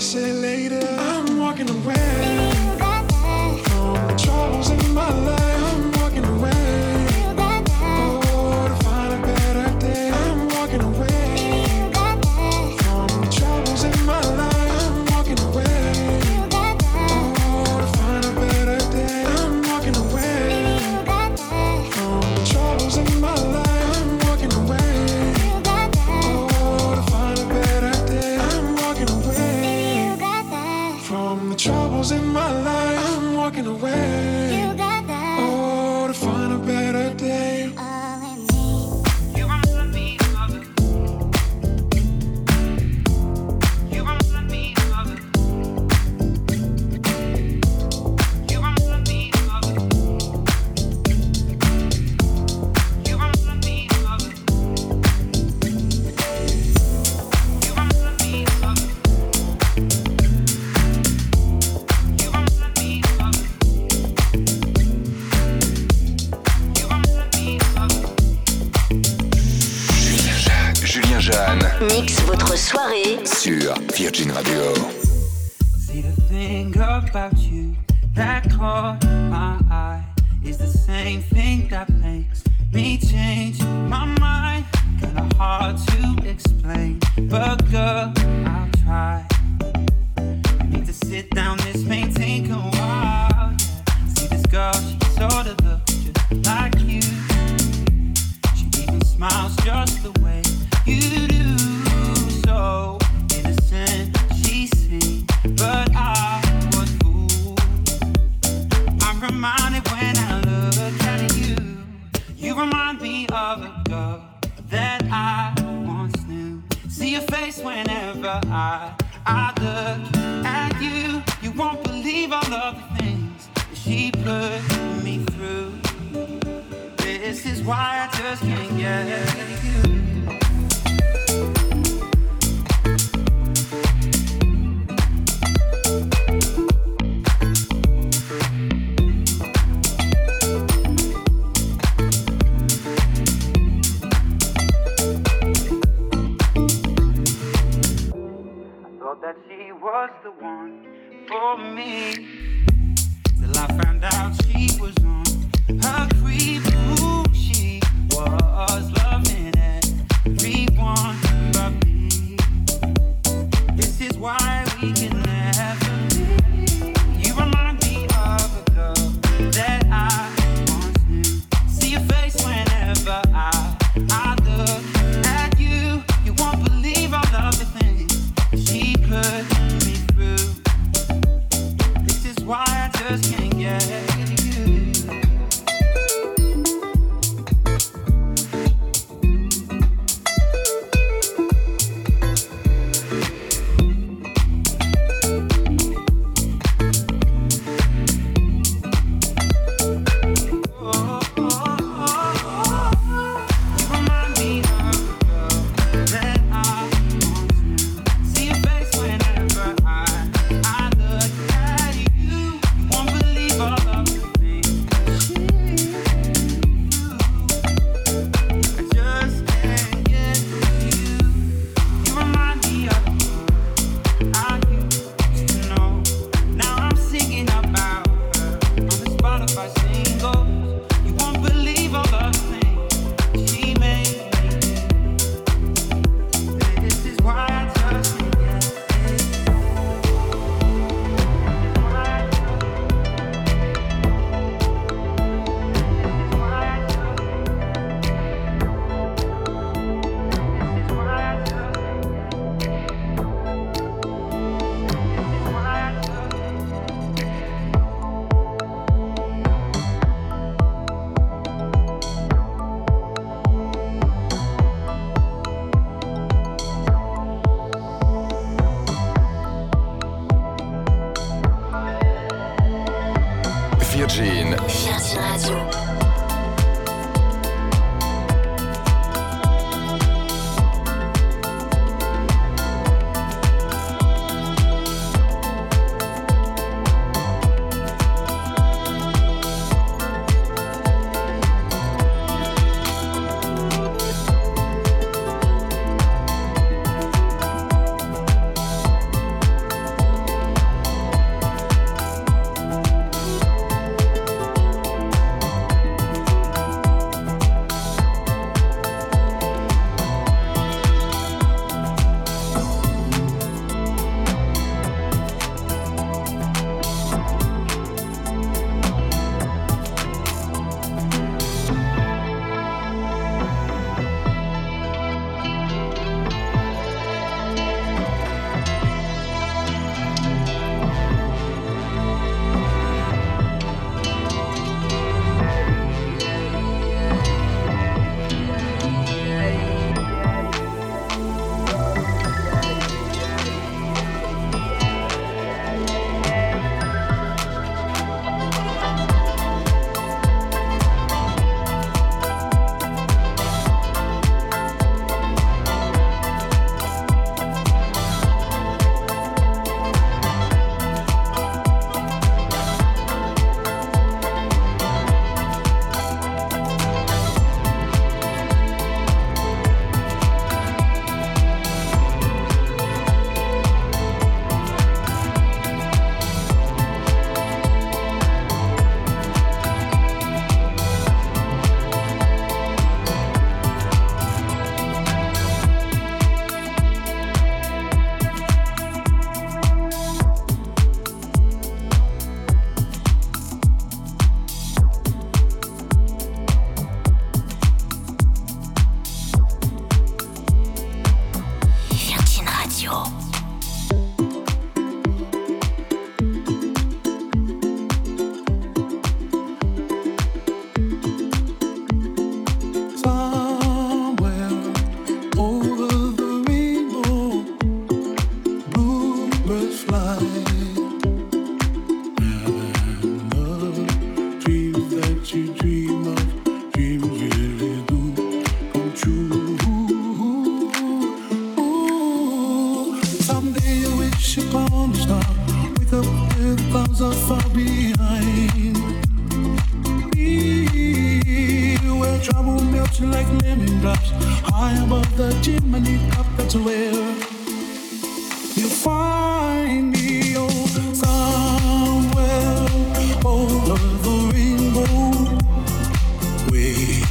say later. I'm walking away. I, look at you. You won't believe all of the things she put me through. This is why I just can't get you.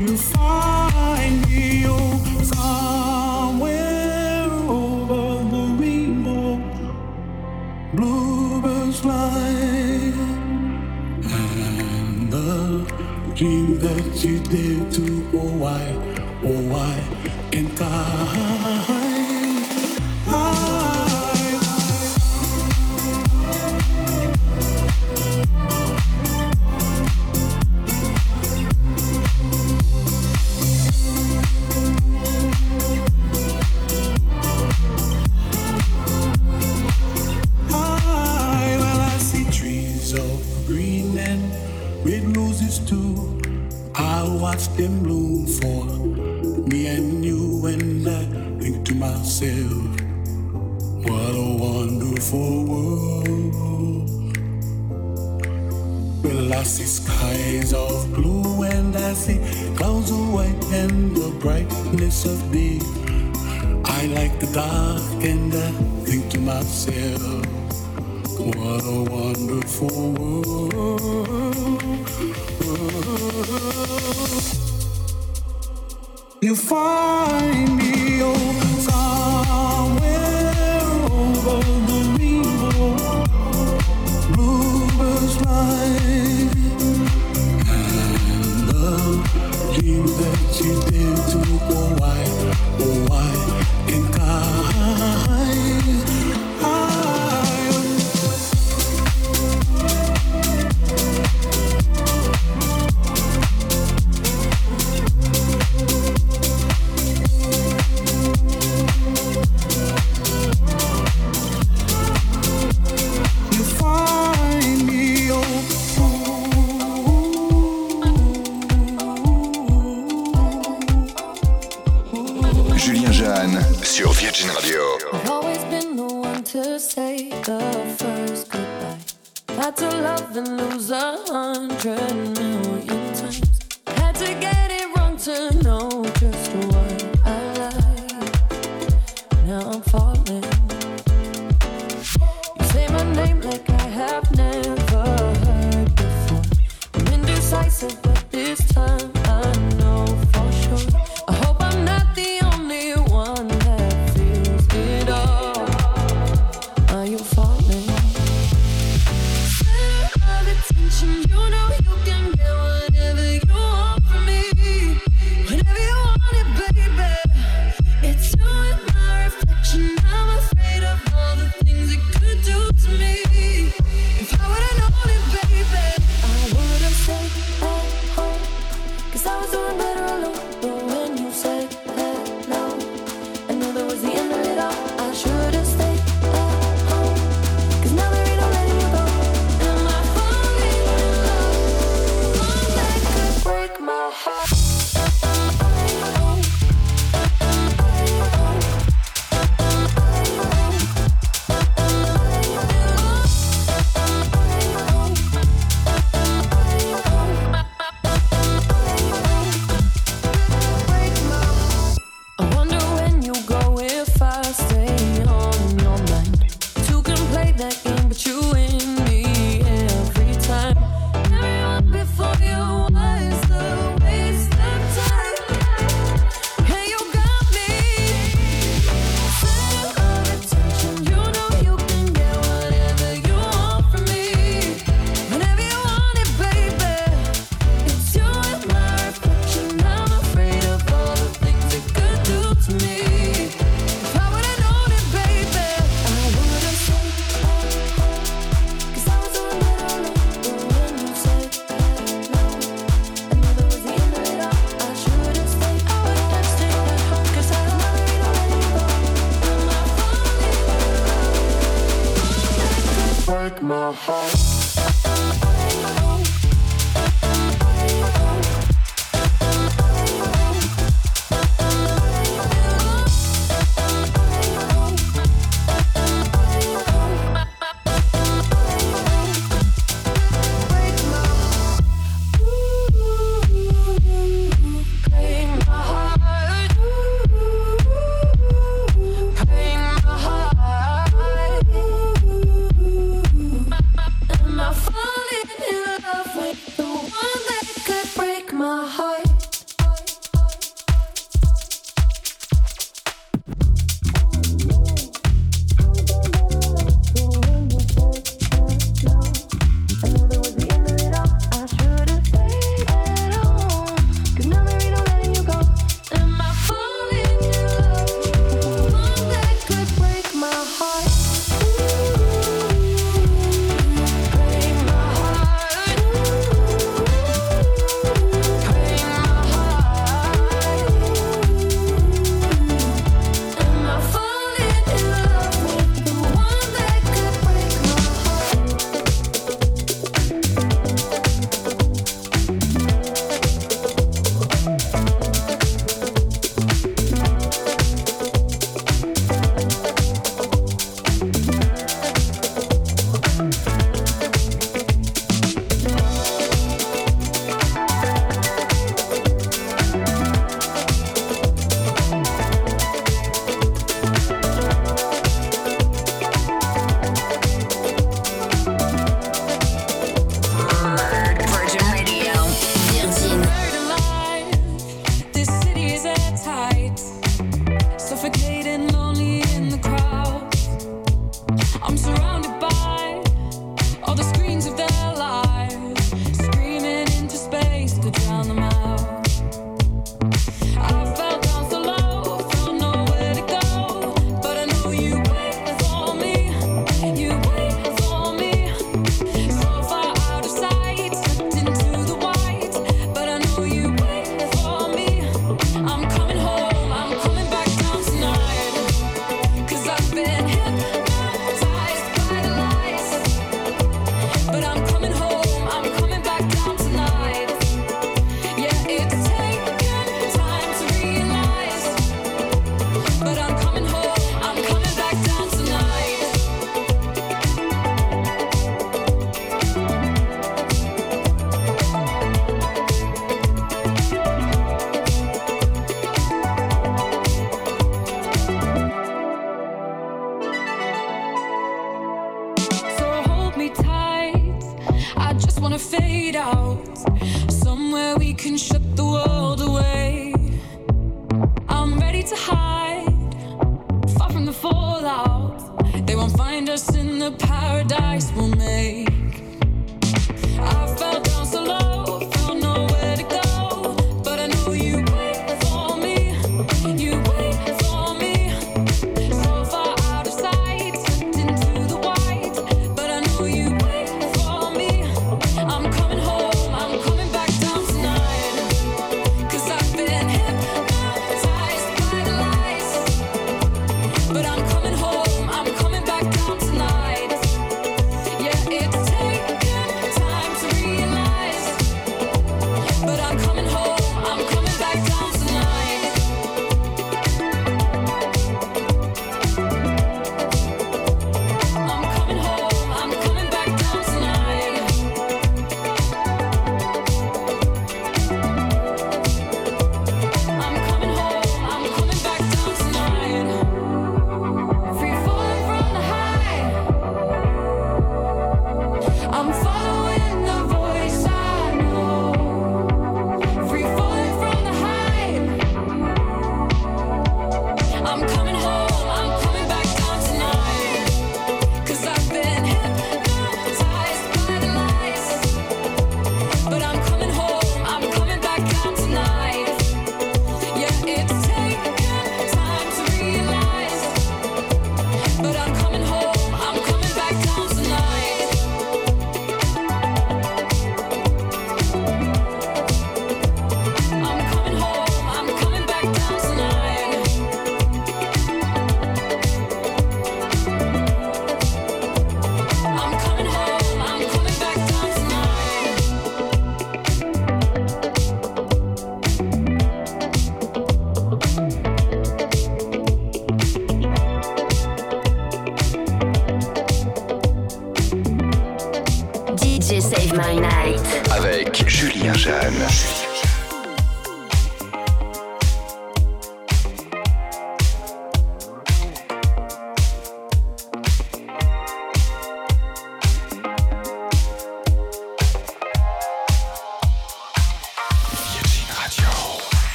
you find me oh, somewhere over the rainbow. Bluebirds fly, and the dream that you did to oh why, oh why. piece of me. I like the dark and I think to myself, what a wonderful world. world. You fall.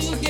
to